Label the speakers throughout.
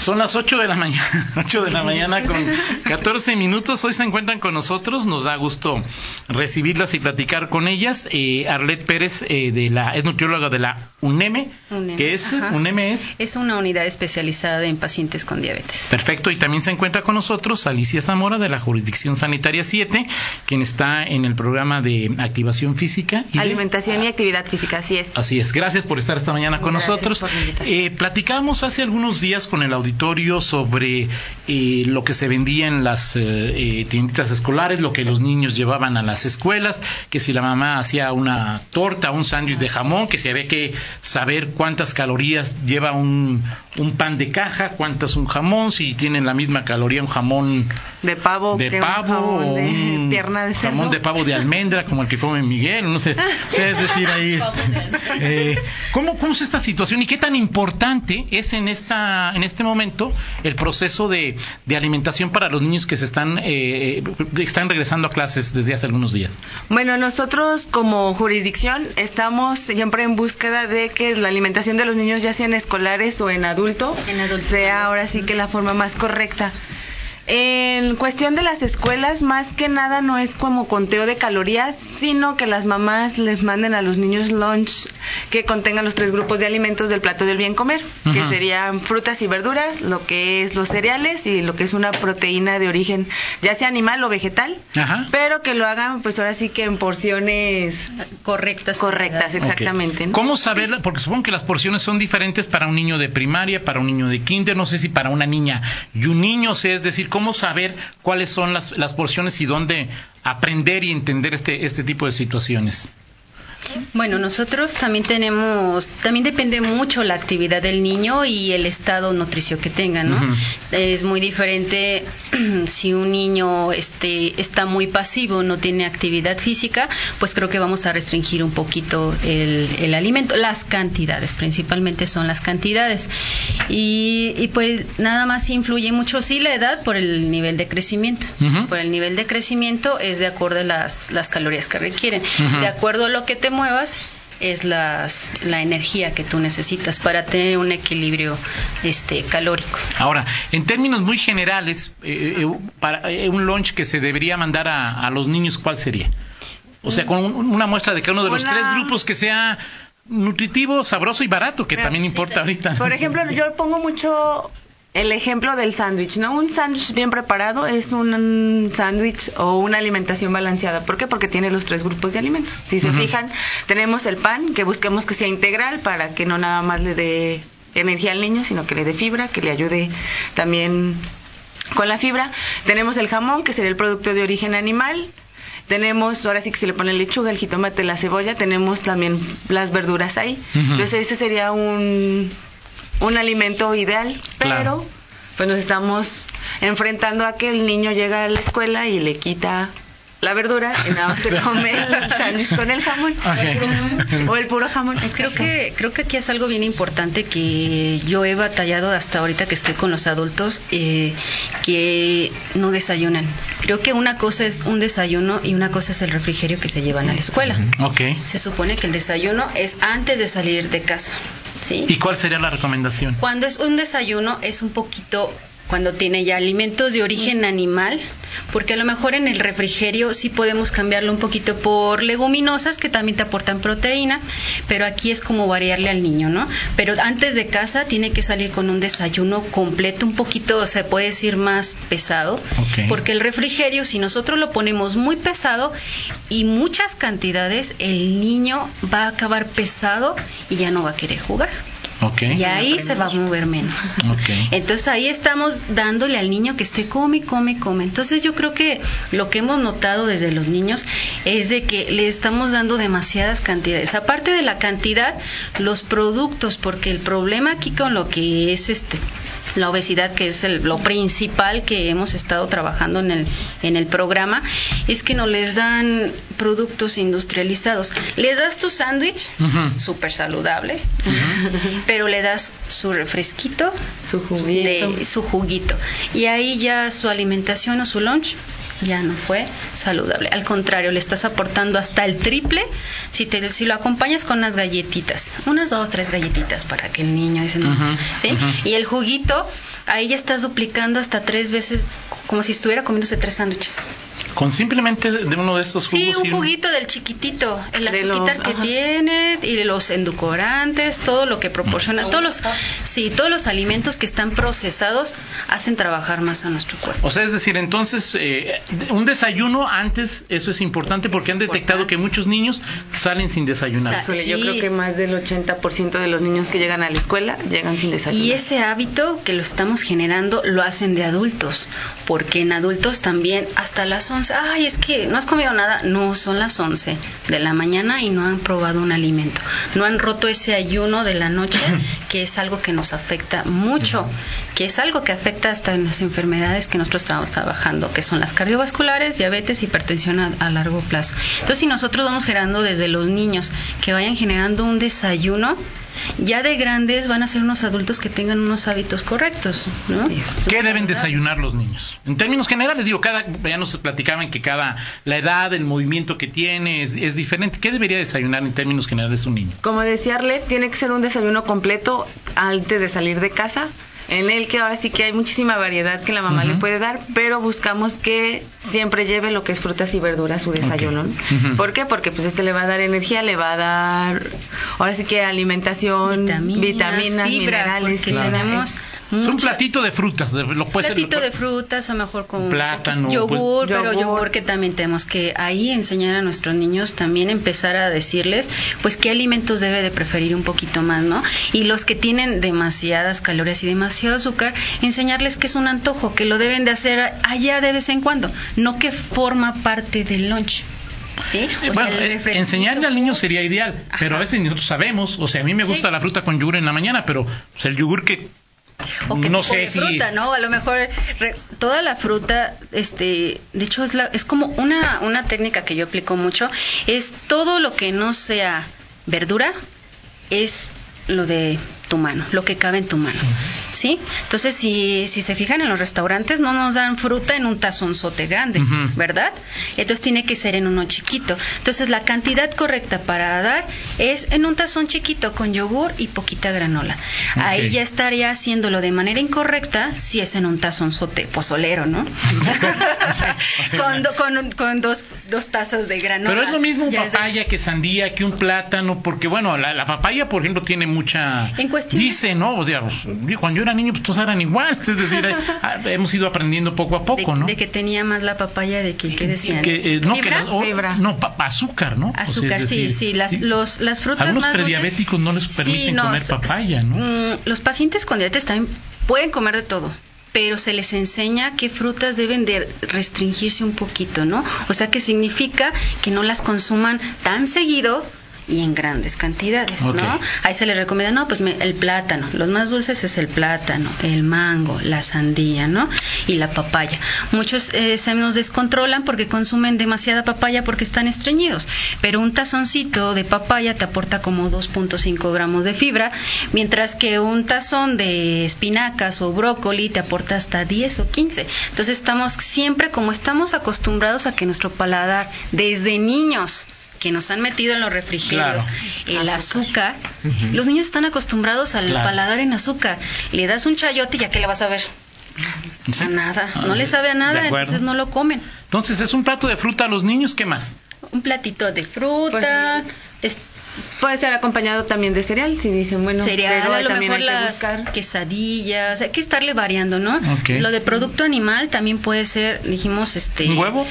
Speaker 1: Son las 8 de la mañana, 8 de la mañana con 14 minutos. Hoy se encuentran con nosotros. Nos da gusto recibirlas y platicar con ellas. Eh, Arlet Pérez eh, de la es nutrióloga de la UNEME,
Speaker 2: UNEME,
Speaker 1: que es
Speaker 2: ajá.
Speaker 1: UNEME es
Speaker 2: Es una unidad especializada en pacientes con diabetes.
Speaker 1: Perfecto, y también se encuentra con nosotros Alicia Zamora de la Jurisdicción Sanitaria 7, quien está en el programa de activación física. y de-
Speaker 3: Alimentación y actividad física, así es.
Speaker 1: Así es, gracias por estar esta mañana con
Speaker 3: Gracias
Speaker 1: nosotros.
Speaker 3: por la.
Speaker 1: Eh, platicábamos hace algunos días con el auditorio sobre eh, lo que se vendía en las eh, eh, tienditas escolares, lo que los niños llevaban a las escuelas, que si la mamá hacía una torta, un sándwich de jamón, que se había que saber cuántas calorías lleva un, un pan de caja, cuántas un jamón, si tienen la misma caloría un jamón
Speaker 3: De pavo,
Speaker 1: de
Speaker 3: que un
Speaker 1: pavo
Speaker 3: jamón
Speaker 1: o
Speaker 3: de
Speaker 1: un
Speaker 3: pierna de cerdo.
Speaker 1: jamón de pavo de almendra como el que come Miguel no sé, o sea, es decir ahí este, eh, ¿cómo, cómo es esta situación y qué tan importante es en esta en este momento el proceso de, de alimentación para los niños que se están eh, están regresando a clases desde hace algunos días
Speaker 3: Bueno, nosotros como jurisdicción estamos siempre en búsqueda de que la alimentación de los niños, ya sean escolares o en adulto,
Speaker 2: En adulto.
Speaker 3: sea ahora sí que la forma más correcta. En cuestión de las escuelas, más que nada no es como conteo de calorías, sino que las mamás les manden a los niños lunch que contengan los tres grupos de alimentos del plato del bien comer, que serían frutas y verduras, lo que es los cereales y lo que es una proteína de origen ya sea animal o vegetal,
Speaker 1: Ajá.
Speaker 3: pero que lo hagan pues ahora sí que en porciones
Speaker 2: Correctas.
Speaker 3: correctas, exactamente.
Speaker 1: Ok.
Speaker 3: ¿no?
Speaker 1: ¿Cómo saberla? Porque supongo que las porciones son diferentes para un niño de primaria, para un niño de kinder, no sé si para una niña y un niño, o sea, es decir, ¿cómo saber cuáles son las, las porciones y dónde aprender y entender este, este tipo de situaciones?
Speaker 2: Bueno, nosotros también tenemos, también depende mucho la actividad del niño y el estado nutricio que tenga, ¿no? Es muy diferente si un niño este, está muy pasivo, no tiene actividad física, pues creo que vamos a restringir un poquito el, el alimento, las cantidades, principalmente son las cantidades. Y, y pues nada más influye mucho, sí, la edad por el nivel de crecimiento. Por el nivel de crecimiento es de acuerdo a las, las calorías que requieren. De acuerdo a lo que te muevas, es las, la energía que tú necesitas para tener un equilibrio este, calórico.
Speaker 1: Ahora, en términos muy generales, eh, eh, para eh, un lunch que se debería mandar a, a los niños, ¿cuál sería? O sea, con un- una muestra de cada uno de los
Speaker 3: Una-
Speaker 1: tres grupos que sea nutritivo, sabroso y barato, que
Speaker 3: Mira,
Speaker 1: también importa ahorita.
Speaker 3: Por ejemplo, yo pongo mucho el ejemplo del sándwich, ¿no? Un sándwich bien preparado es un sándwich o una alimentación balanceada. ¿Por qué? Porque tiene los tres grupos de alimentos. Si se fijan, tenemos el pan, que busquemos que sea integral para que no nada más le dé energía al niño, sino que le dé fibra, que le ayude también con la fibra. Tenemos el jamón, que sería el producto de origen animal. Tenemos, ahora sí que se le pone lechuga, el jitomate, la cebolla. Tenemos también las verduras ahí. Entonces, ese sería un, un alimento ideal, pero
Speaker 1: Claro.
Speaker 3: pues nos estamos enfrentando a que el niño llega a la escuela y le quita la verdura y nada más se come el sándwich con el jamón o el puro jamón.
Speaker 2: Creo que, creo que aquí es algo bien importante que yo he batallado hasta ahorita que estoy con los adultos, eh, que no desayunan. Creo que una cosa es un desayuno y una cosa es el refrigerio que se llevan a la escuela.
Speaker 1: Ok.
Speaker 2: Se supone que el desayuno es antes de salir de casa, ¿sí?
Speaker 1: ¿Y cuál sería la recomendación?
Speaker 2: Cuando es un desayuno es un poquito cuando tiene ya alimentos de origen animal, porque a lo mejor en el refrigerio sí podemos cambiarlo un poquito por leguminosas que también te aportan proteína, pero aquí es como variarle al niño, ¿no? Pero antes de casa tiene que salir con un desayuno completo, un poquito, se puede decir más pesado, porque el refrigerio, si nosotros lo ponemos muy pesado y muchas cantidades, el niño va a acabar pesado y ya no va a querer jugar. Y ahí se va a mover menos. Entonces ahí estamos dándole al niño que esté come, come, come. Entonces yo creo que lo que hemos notado desde los niños es de que le estamos dando demasiadas cantidades. Aparte de la cantidad, los productos, porque el problema aquí con lo que es este la obesidad, que es el- lo principal que hemos estado trabajando en el, en el programa, es que no les dan productos industrializados. Le das tu sándwich, súper saludable, pero le das su refresquito,
Speaker 3: Su juguito.
Speaker 2: de su juguito. Y ahí ya su alimentación o su lunch ya no fue saludable. Al contrario, le estás aportando hasta el triple si te si lo acompañas con unas galletitas, unas dos, tres galletitas para que el niño dice, no, ¿sí? Y el juguito, ahí ya estás duplicando hasta tres veces como si estuviera comiéndose tres sándwiches.
Speaker 1: Con simplemente de uno de estos jugos.
Speaker 2: Sí, un juguito del chiquitito, el azúcar que
Speaker 3: ajá.
Speaker 2: tiene y los endulcorantes, todo lo que proporciona, todos los, sí, todos los alimentos que están procesados hacen trabajar más a nuestro cuerpo.
Speaker 1: O sea, es decir, entonces, eh, un desayuno antes, eso es importante porque han detectado que muchos niños salen sin desayunar.
Speaker 3: Yo creo que más del 80% de los niños que llegan a la escuela llegan sin desayuno.
Speaker 2: Y ese hábito que lo estamos generando lo hacen de adultos, porque en adultos también hasta las 11, ay, es que no has comido nada, no, son las 11 de la mañana y no han probado un alimento, no han roto ese ayuno de la noche, que es algo que nos afecta mucho, que es algo que afecta hasta en las enfermedades que nosotros estamos trabajando, que son las cardiovasculares, diabetes, hipertensión a, a largo plazo. Entonces, si nosotros vamos generando desde los niños que vayan generando un desayuno, ya de grandes van a ser unos adultos que tengan unos hábitos correctos, ¿no?
Speaker 1: ¿Qué deben desayunar los niños? En términos generales, digo, cada, ya nos que cada, la edad, el movimiento que tiene es, es diferente. ¿Qué debería desayunar en términos generales un niño?
Speaker 3: Como decía Arlet, tiene que ser un desayuno completo antes de salir de casa, en el que ahora sí que hay muchísima variedad que la mamá le puede dar, pero buscamos que siempre lleve lo que es frutas y verduras a su desayuno. ¿Por qué? Porque pues este le va a dar energía, le va a dar ahora sí que alimentación,
Speaker 2: vitaminas,
Speaker 3: vitaminas,
Speaker 2: fibra,
Speaker 3: minerales,
Speaker 1: Claro.
Speaker 2: tenemos
Speaker 1: Es un platito de frutas, de- lo puede ser-
Speaker 2: platito
Speaker 1: lo
Speaker 2: de frutas, a lo mejor con
Speaker 1: Plátano,
Speaker 2: yogur,
Speaker 3: pues,
Speaker 2: pero
Speaker 3: yogur.
Speaker 2: yogur que también tenemos que ahí enseñar a nuestros niños también empezar a decirles pues qué alimentos debe de preferir un poquito más, ¿no? Y los que tienen demasiadas calorías y demasiado azúcar, enseñarles que es un antojo, que lo deben de hacer allá de vez en cuando, no que forma parte del lunch. ¿Sí? O sea,
Speaker 1: bueno,
Speaker 2: el
Speaker 1: eh, enseñarle al niño sería ideal, pero a veces nosotros sabemos, o sea, a mí me
Speaker 2: Sí.
Speaker 1: gusta la fruta con yogur en la mañana, pero pues, el yogur que
Speaker 2: o
Speaker 1: no sé si
Speaker 2: fruta, ¿no? A lo mejor re- toda la fruta, este, de hecho es la, es como una una técnica que yo aplico mucho, es todo lo que no sea verdura es lo de tu mano, lo que cabe en tu mano, ¿sí? Entonces, si, si se fijan en los restaurantes, no nos dan fruta en un tazonzote grande. ¿verdad? Entonces tiene que ser en uno chiquito. Entonces, la cantidad correcta para dar es en un tazón chiquito con yogur y poquita granola. Ahí ya estaría haciéndolo de manera incorrecta si es en un tazonzote pozolero, ¿no? con, do- con, con dos, dos tazas de granola.
Speaker 1: Pero es lo mismo un
Speaker 2: de-
Speaker 1: papaya que sandía, que un plátano, porque bueno, la, la papaya, por ejemplo, tiene mucha...
Speaker 2: En cuestión-
Speaker 1: Dice, ¿no? O sea, pues, cuando yo era niño, pues todos eran igual. Es decir, ah, hemos ido aprendiendo poco a poco,
Speaker 2: de,
Speaker 1: ¿no?
Speaker 2: de que tenía más la papaya de que, ¿qué decían?
Speaker 1: Que, eh, no, que o-
Speaker 3: Fibra.
Speaker 1: no, pa- azúcar, ¿no? O sea, es
Speaker 2: Azúcar, sí, sí, las, los, las frutas
Speaker 1: Algunos
Speaker 2: más
Speaker 1: prediabéticos no les permiten comer papaya, ¿no?
Speaker 2: mm, los pacientes con diabetes también pueden comer de todo, pero se les enseña qué frutas deben de restringirse un poquito, ¿no? O sea, que significa que no las consuman tan seguido y en grandes cantidades. ¿no? Ahí se les recomienda, no, pues me- el plátano, los más dulces es el plátano, el mango, la sandía, ¿no? Y la papaya. Muchos eh, se nos descontrolan porque consumen demasiada papaya porque están estreñidos, pero un tazoncito de papaya te aporta como 2.5 gramos de fibra, mientras que un tazón de espinacas o brócoli te aporta hasta 10 o 15. Entonces estamos siempre como estamos acostumbrados a que nuestro paladar desde niños que nos han metido en los refrigerios
Speaker 1: Claro.
Speaker 2: el azúcar, los niños están acostumbrados al
Speaker 1: Claro.
Speaker 2: paladar en azúcar. Le das un chayote y ya que le vas a ver.
Speaker 1: Sí.
Speaker 2: A nada,
Speaker 1: Ah,
Speaker 2: no
Speaker 1: sí.
Speaker 2: le sabe a nada, entonces no lo comen.
Speaker 1: Entonces, es un plato de fruta a los niños, ¿qué más?
Speaker 2: Un platito de fruta, es-
Speaker 3: Puede ser acompañado también de cereal, si dicen, bueno,
Speaker 2: cereal,
Speaker 3: pero
Speaker 2: a lo
Speaker 3: también
Speaker 2: mejor
Speaker 3: hay que
Speaker 2: las
Speaker 3: buscar.
Speaker 2: quesadillas, hay que estarle variando, ¿no? Lo de producto animal también puede ser, dijimos, este...
Speaker 1: ¿Un huevo?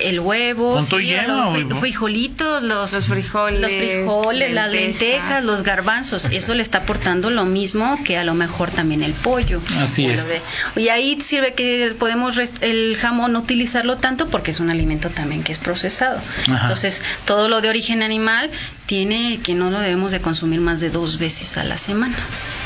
Speaker 2: El huevo,
Speaker 1: ¿Con
Speaker 2: sí,
Speaker 1: lleno
Speaker 2: los fri- frijolitos, los,
Speaker 3: Los frijoles,
Speaker 2: los frijoles, las
Speaker 3: lentejas.
Speaker 2: los garbanzos, eso le está aportando lo mismo que a lo mejor también el pollo.
Speaker 1: Así es.
Speaker 2: de- y ahí sirve que podemos rest- el jamón no utilizarlo tanto porque es un alimento también que es procesado.
Speaker 1: Ajá.
Speaker 2: Entonces, todo lo de origen animal tiene que no lo debemos de consumir más de dos veces a la semana.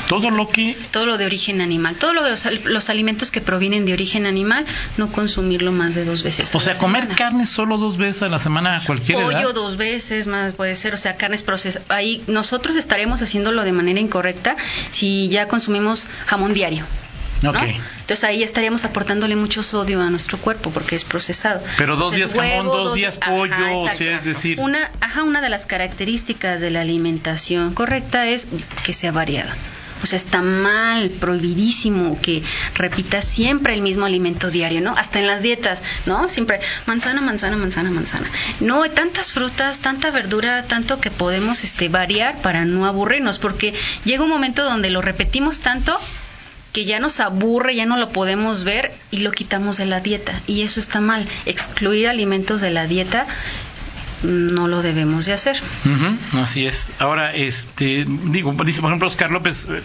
Speaker 1: Todo lo que...
Speaker 2: Todo lo de origen animal, todos los, los alimentos que provienen de origen animal, no consumirlo más de dos veces.
Speaker 1: O sea, comer carne solo dos veces a la semana a cualquier
Speaker 2: Pollo dos veces más puede ser, o sea, carnes procesadas. Ahí nosotros estaremos haciéndolo de manera incorrecta si ya consumimos jamón diario. Entonces ahí estaríamos aportándole mucho sodio a nuestro cuerpo porque es procesado.
Speaker 1: Pero dos días jamón, dos, días pollo, es decir.
Speaker 2: Una, ajá, una de las características de la alimentación correcta es que sea variada. O sea, está mal, prohibidísimo que repita siempre el mismo alimento diario, ¿no? Hasta en las dietas, ¿no? Siempre manzana, manzana, manzana, manzana. No, hay tantas frutas, tanta verdura, tanto que podemos este, variar para no aburrirnos, porque llega un momento donde lo repetimos tanto que ya nos aburre, ya no lo podemos ver y lo quitamos de la dieta. Y eso está mal. Excluir alimentos de la dieta no lo debemos de hacer.
Speaker 1: así es. Ahora, este, digo, dice por ejemplo Oscar López, eh,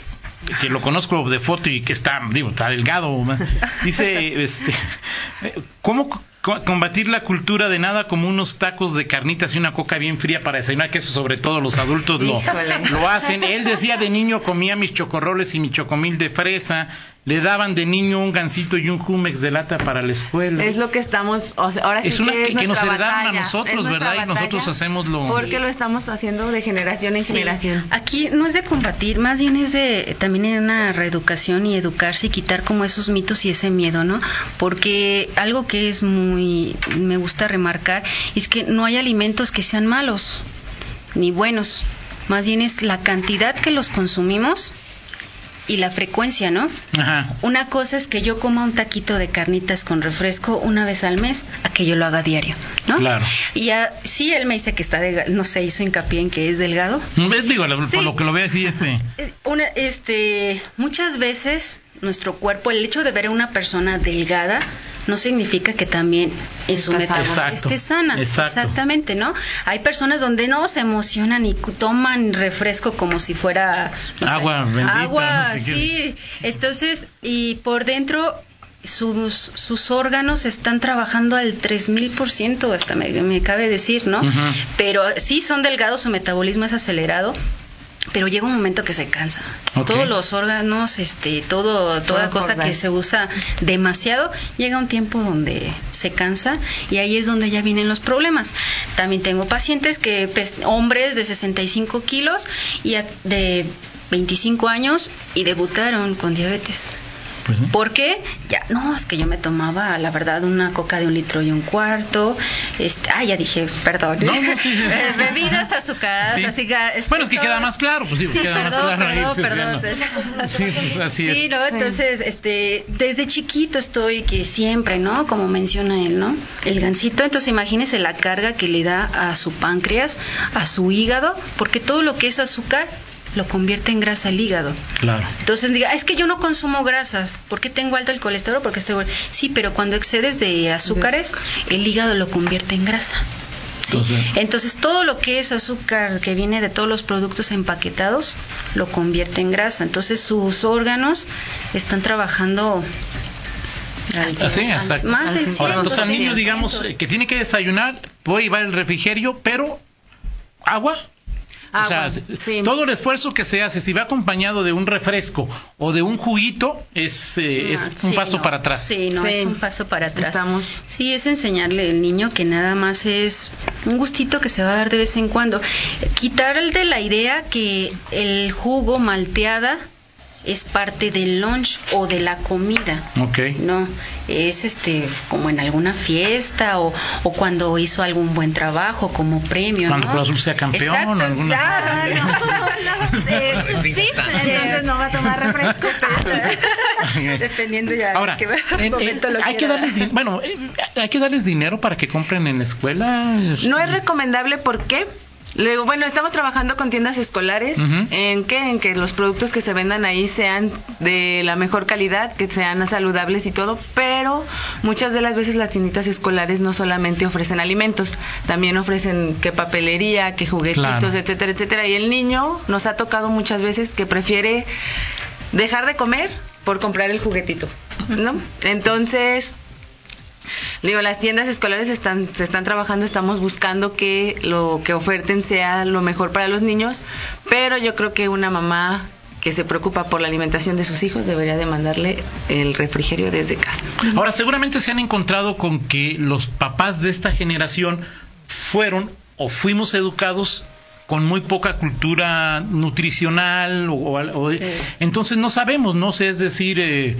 Speaker 1: que lo conozco de foto y que está, digo, está delgado, dice, este, ¿cómo combatir la cultura de nada como unos tacos de carnitas y una coca bien fría para desayunar, que eso sobre todo los adultos lo, lo hacen. Él decía de niño comía mis chocorroles y mi chocomil de fresa, le daban de niño un gansito y un jumex de lata para la escuela.
Speaker 3: Es lo que estamos, ahora sí
Speaker 1: es una
Speaker 3: que,
Speaker 1: nos heredaron a nosotros, ¿verdad? Y nosotros hacemos lo...
Speaker 3: Porque lo estamos haciendo de generación en generación.
Speaker 2: Aquí no es de combatir, más bien es de también una reeducación y educarse y quitar como esos mitos y ese miedo, ¿no? Porque algo que es muy, me gusta remarcar, es que no hay alimentos que sean malos ni buenos, más bien es la cantidad que los consumimos y la frecuencia, ¿no? Ajá. Una cosa es que yo coma un taquito de carnitas con refresco una vez al mes, a que yo lo haga diario, ¿no?
Speaker 1: Claro.
Speaker 2: Y sí, él me dice que está, de, no sé, hizo hincapié en que es delgado.
Speaker 1: Digo, por lo que lo veo así, este...
Speaker 2: Una, este, muchas veces nuestro cuerpo, el hecho de ver a una persona delgada no significa que también en su metabolismo esté sana. Exactamente, ¿no? Hay personas donde no se emocionan y toman refresco como si fuera
Speaker 1: agua, bendita,
Speaker 2: agua, sí. Entonces, y por dentro sus, sus órganos están trabajando al 3000%, hasta me, me cabe decir, ¿no? Pero sí son delgados, su metabolismo es acelerado, pero llega un momento que se cansa. Todos los órganos, este, todo, toda cosa que se usa demasiado, llega un tiempo donde se cansa y ahí es donde ya vienen los problemas. También tengo pacientes que, hombres de 65 kilos y de 25 años y debutaron con diabetes. Pues ¿Por qué? Ya, no, es que yo me tomaba, la verdad, una coca de un litro y un cuarto. Este, ah, ya dije, perdón. Eh, bebidas azucaradas, así
Speaker 1: Bueno, es que queda más claro, pues sí, queda
Speaker 2: perdón, más claro. Perdón, perdón.
Speaker 1: Sí, pues así
Speaker 2: sí, ¿no? Entonces, este, desde chiquito estoy que siempre, ¿no? Como menciona él, ¿no? El gansito, entonces imagínese la carga que le da a su páncreas, a su hígado, porque todo lo que es azúcar lo convierte en grasa el hígado.
Speaker 1: Claro.
Speaker 2: Entonces diga, es que yo no consumo grasas, ¿por qué tengo alto el colesterol? Porque estoy sí, pero cuando excedes de azúcares, el hígado lo convierte en grasa. Entonces, todo lo que es azúcar que viene de todos los productos empaquetados lo convierte en grasa. Entonces sus órganos están trabajando
Speaker 1: Así, exacto. Más entonces al niño, digamos, que tiene que desayunar, puede llevar el refrigerio, pero agua o sea, todo el esfuerzo que se hace, si va acompañado de un refresco o de un juguito, es, eh, es un paso para atrás.
Speaker 2: Sí, no, es un paso para atrás. Sí, es enseñarle al niño que nada más es un gustito que se va a dar de vez en cuando. Quitarle de la idea que el jugo malteada es parte del lunch o de la comida.
Speaker 1: Ok.
Speaker 2: No, es este como en alguna fiesta o, o cuando hizo algún buen trabajo como premio.
Speaker 1: Cuando ¿no? Azul sea campeón
Speaker 2: Exacto,
Speaker 1: o alguna
Speaker 2: claro, no, no, sé, sí, entonces no va a tomar refresco. Dependiendo ya
Speaker 1: Ahora,
Speaker 2: de
Speaker 1: qué momento lo hay que darles, bueno, eh, hay que darles dinero para que compren en la escuela.
Speaker 3: No es recomendable, ¿por qué? Luego, bueno, estamos trabajando con tiendas escolares. ¿En qué? En que los productos que se vendan ahí sean de la mejor calidad, que sean saludables y todo, pero muchas de las veces las tienditas escolares no solamente ofrecen alimentos, también ofrecen que papelería, que juguetitos, etcétera, etcétera. Y el niño nos ha tocado muchas veces que prefiere dejar de comer por comprar el juguetito, ¿no? Entonces, Digo, las tiendas escolares están, se están trabajando, estamos buscando que lo que oferten sea lo mejor para los niños, pero yo creo que una mamá que se preocupa por la alimentación de sus hijos debería de mandarle el refrigerio desde casa.
Speaker 1: Ahora, seguramente se han encontrado con que los papás de esta generación fueron o fuimos educados con muy poca cultura nutricional o, o- entonces no sabemos, no sé, es decir, eh,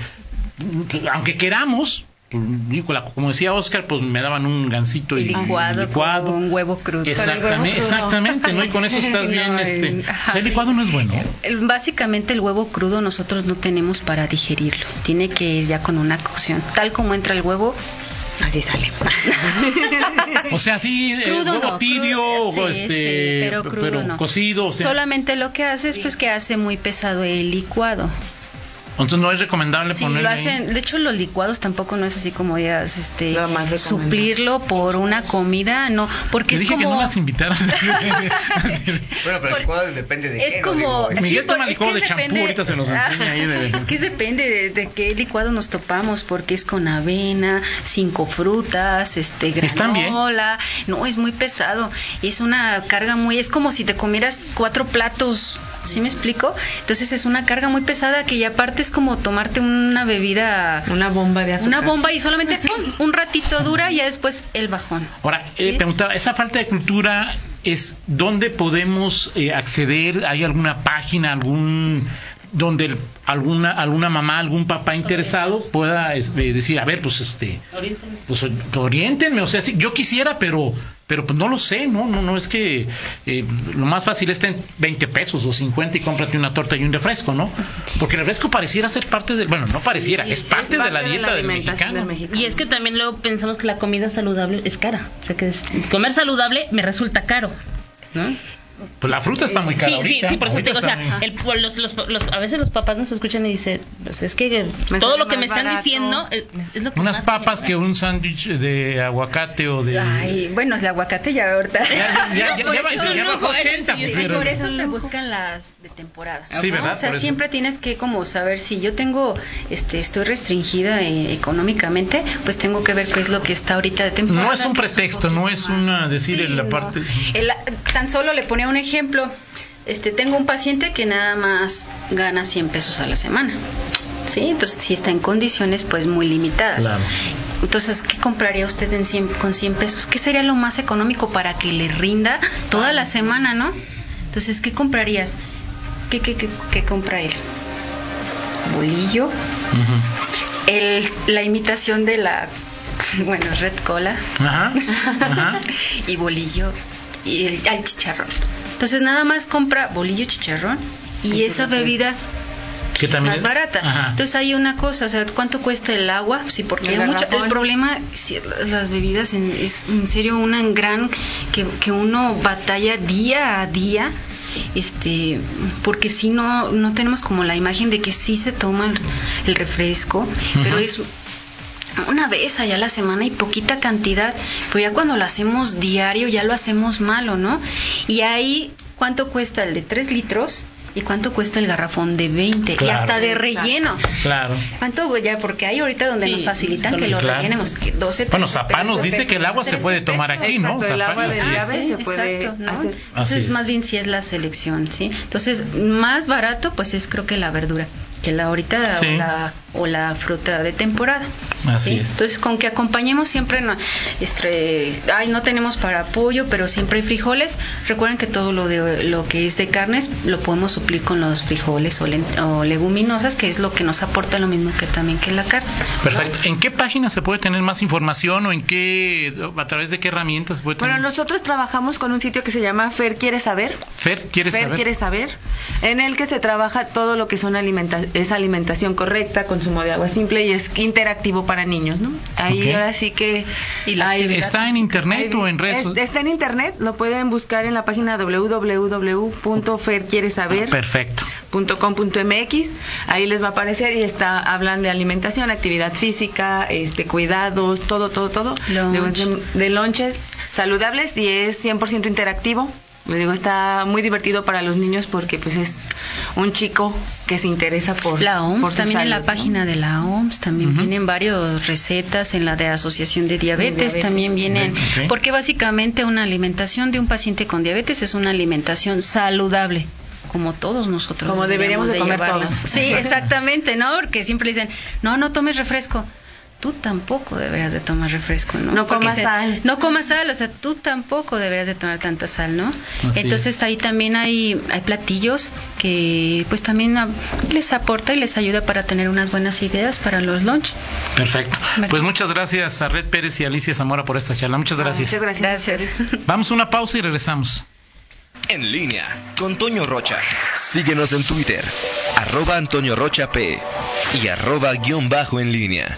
Speaker 1: aunque queramos, pues, como decía Oscar, pues me daban un gansito y,
Speaker 2: Y licuado,
Speaker 1: licuado.
Speaker 2: con un huevo crudo.
Speaker 1: Exactamente, exactamente, ¿no? Y con eso estás
Speaker 2: No,
Speaker 1: bien, este,
Speaker 2: el-
Speaker 1: o
Speaker 2: ajá.
Speaker 1: sea, el licuado no es bueno.
Speaker 2: El- Básicamente el huevo crudo nosotros no tenemos para digerirlo. Tiene que ir ya con una cocción. Tal como entra el huevo, así sale.
Speaker 1: O sea, sí, eh,
Speaker 2: crudo
Speaker 1: huevo
Speaker 2: no.
Speaker 1: tibio,
Speaker 2: crudo- sí,
Speaker 1: este,
Speaker 2: sí, pero crudo no.
Speaker 1: cocido, o sea,
Speaker 2: Solamente lo que hace es pues que hace muy pesado el licuado.
Speaker 1: Entonces no es recomendable
Speaker 2: Sí,
Speaker 1: ponerle
Speaker 2: lo
Speaker 1: ahí.
Speaker 2: hacen, de hecho los licuados tampoco no es así como digas, este, suplirlo por una comida, no, porque
Speaker 1: Te
Speaker 2: es
Speaker 1: dije
Speaker 2: como
Speaker 1: que no las invitaras.
Speaker 4: Bueno, pero el licuado depende de
Speaker 2: es
Speaker 4: qué, ¿no?
Speaker 2: como sí,
Speaker 1: Miguel toma
Speaker 2: por- es
Speaker 1: licuado
Speaker 2: que
Speaker 1: de champú,
Speaker 2: depende-
Speaker 1: ahorita se los enseña ahí de-
Speaker 2: es que depende de, de qué licuado nos topamos porque es con avena cinco frutas este granola no es muy pesado es una carga muy es como si te comieras cuatro platos ¿sí me explico? entonces es una carga muy pesada que ya aparte es como tomarte una bebida
Speaker 3: Una bomba de azúcar.
Speaker 2: una bomba y solamente ¡pum! un ratito dura y ya después el bajón
Speaker 1: Ahora,
Speaker 2: Sí.
Speaker 1: eh, preguntaba, esa falta de cultura es dónde podemos eh, acceder, hay alguna página, algún donde el- alguna alguna mamá, algún papá interesado pueda este, decir, a ver, pues este, pues o- oriéntenme, o sea, sí, yo quisiera, pero pero pues no lo sé, no, no, no es que eh, lo más fácil está en 20 pesos o 50 y cómprate una torta y un refresco, ¿no? Porque el refresco pareciera ser parte del, bueno, no pareciera, es parte, de la dieta del
Speaker 3: alimentación
Speaker 1: mexicano.
Speaker 3: del mexicano.
Speaker 5: Y es que también luego pensamos que la comida saludable es cara. O sea, que es- comer saludable me resulta caro. ¿no?
Speaker 1: Pues la fruta está muy cara
Speaker 5: sí,
Speaker 1: ahorita.
Speaker 5: sí, sí, por eso te digo, o sea,
Speaker 1: muy-
Speaker 5: el- los, los- los- a veces los papás nos escuchan y dicen, pues es que
Speaker 3: Me
Speaker 5: todo lo que me están
Speaker 3: barato.
Speaker 5: diciendo es, es lo que
Speaker 1: Unas
Speaker 5: más
Speaker 1: papas
Speaker 5: me-
Speaker 1: que un sándwich de aguacate o de...
Speaker 2: Ay, bueno, el aguacate ya ahorita.
Speaker 1: Ya, ya, ya, ya,
Speaker 5: por
Speaker 1: ya,
Speaker 5: eso
Speaker 1: ya
Speaker 5: no,
Speaker 1: bajó
Speaker 5: eso
Speaker 1: 80,
Speaker 5: sí,
Speaker 1: pero-
Speaker 2: por eso se buscan las de temporada.
Speaker 1: Sí,
Speaker 2: ¿no?
Speaker 1: ¿verdad?
Speaker 2: O sea, siempre tienes que como saber si yo tengo, este, estoy restringida eh, económicamente, pues tengo que ver qué es lo que está ahorita de temporada.
Speaker 1: No es un
Speaker 2: que
Speaker 1: pretexto, no es una decir
Speaker 2: Sí,
Speaker 1: en la
Speaker 2: no.
Speaker 1: parte...
Speaker 2: El- tan solo le ponía un ejemplo. Este, tengo un paciente que nada más gana 100 pesos a la semana. ¿Sí? Entonces, si está en condiciones pues muy limitadas.
Speaker 1: Claro.
Speaker 2: Entonces, ¿qué compraría usted en 100 con 100 pesos? ¿Qué sería lo más económico para que le rinda toda la semana, no? Entonces, ¿qué comprarías? ¿Qué, qué, qué, qué compra él? Bolillo, el, la imitación de la, bueno, red cola
Speaker 1: Ajá, ajá.
Speaker 2: y bolillo y el, al chicharrón. Entonces, nada más compra bolillo, chicharrón y esa bebida
Speaker 1: Que también
Speaker 2: más barata.
Speaker 1: Ajá.
Speaker 2: Entonces hay una cosa, o sea, ¿cuánto cuesta el agua? Sí, porque
Speaker 3: El
Speaker 2: hay mucho, el problema, sí, las bebidas en- es en serio una gran que, que uno batalla día a día, este, porque si no, no tenemos como la imagen de que sí se toma el, el refresco, pero es una vez allá a la semana y poquita cantidad, pero ya cuando lo hacemos diario ya lo hacemos malo, ¿no? Y ahí, ¿cuánto cuesta el de 3 litros? ¿Y cuánto cuesta el garrafón de 20? Y
Speaker 1: Claro.
Speaker 2: hasta de relleno.
Speaker 1: Claro.
Speaker 2: ¿Cuánto ya? Porque hay ahorita donde
Speaker 5: Sí,
Speaker 2: nos facilitan que
Speaker 1: sí,
Speaker 2: lo
Speaker 1: claro.
Speaker 2: rellenemos. Que 12
Speaker 1: Bueno,
Speaker 2: pesos,
Speaker 1: Zapá nos
Speaker 2: 13
Speaker 1: dice que el agua se
Speaker 2: 13
Speaker 1: puede tomar
Speaker 2: pesos.
Speaker 1: aquí, ¿no?
Speaker 3: Exacto, el agua del
Speaker 1: es.
Speaker 3: llave. se puede
Speaker 2: exacto, ¿no?
Speaker 3: hacer.
Speaker 2: Entonces,
Speaker 1: es.
Speaker 2: más bien sí es la selección, ¿sí? Entonces, más barato, pues es creo que la verdura, que la ahorita
Speaker 1: Sí.
Speaker 2: o, la, o la fruta de temporada.
Speaker 1: Así
Speaker 2: ¿sí?
Speaker 1: es.
Speaker 2: Entonces, con que acompañemos siempre, no, este, ay, no tenemos para pollo, pero siempre hay frijoles. Recuerden que todo lo de lo que es de carnes lo podemos suplir con los frijoles o, leguminosas, que es lo que nos aporta lo mismo que también que la carne.
Speaker 1: Perfecto. ¿En qué página se puede tener más información o en qué, a través de qué herramientas se puede tener?
Speaker 3: Bueno, nosotros trabajamos con un sitio que se llama Fer Quiere Saber.
Speaker 1: Fer, ¿quieres
Speaker 3: Fer
Speaker 1: saber?
Speaker 3: quiere saber, en el que se trabaja todo lo que son alimenta es alimentación correcta, consumo de agua simple y es interactivo para niños, ¿no? Ahí ahora sí que
Speaker 2: Y la
Speaker 3: hay-
Speaker 2: actividad
Speaker 1: ¿Está en internet o en redes?
Speaker 3: es- está en internet, lo pueden buscar en la página www.ferquieresaber.com.mx,
Speaker 1: Perfecto.
Speaker 3: ahí les va a aparecer y está hablan de alimentación, actividad física, este cuidados, todo todo todo,
Speaker 2: Lunch.
Speaker 3: de, de lonches saludables y es 100% interactivo. Le digo, está muy divertido para los niños porque pues es un chico que se interesa por
Speaker 2: la OMS,
Speaker 3: por su
Speaker 2: también en la página de la OMS también vienen varias recetas, en la de Asociación de Diabetes,
Speaker 3: Diabetes.
Speaker 2: también vienen, porque básicamente una alimentación de un paciente con diabetes es una alimentación saludable como todos nosotros
Speaker 3: Como deberíamos de comer
Speaker 2: llevarla.
Speaker 3: todos.
Speaker 2: Sí, exactamente, ¿no? Porque siempre dicen, no, no tomes refresco. Tú tampoco deberías de tomar refresco, ¿no?
Speaker 3: No
Speaker 2: Porque
Speaker 3: comas
Speaker 2: se-
Speaker 3: sal.
Speaker 2: No comas sal, o sea, tú tampoco deberías de tomar tanta sal, ¿no?
Speaker 1: Así
Speaker 2: Entonces ahí también hay, hay platillos que pues también ah, les aporta y les ayuda para tener unas buenas ideas para los lunch.
Speaker 1: Perfecto. Pues muchas gracias a Red Pérez y Alicia Zamora por esta charla. Muchas gracias.
Speaker 3: Muchas gracias.
Speaker 2: Gracias.
Speaker 1: Vamos a una pausa y regresamos.
Speaker 6: En línea con Toño Rocha. Síguenos en Twitter, arroba Antonio Rocha P y arroba guion bajo en línea.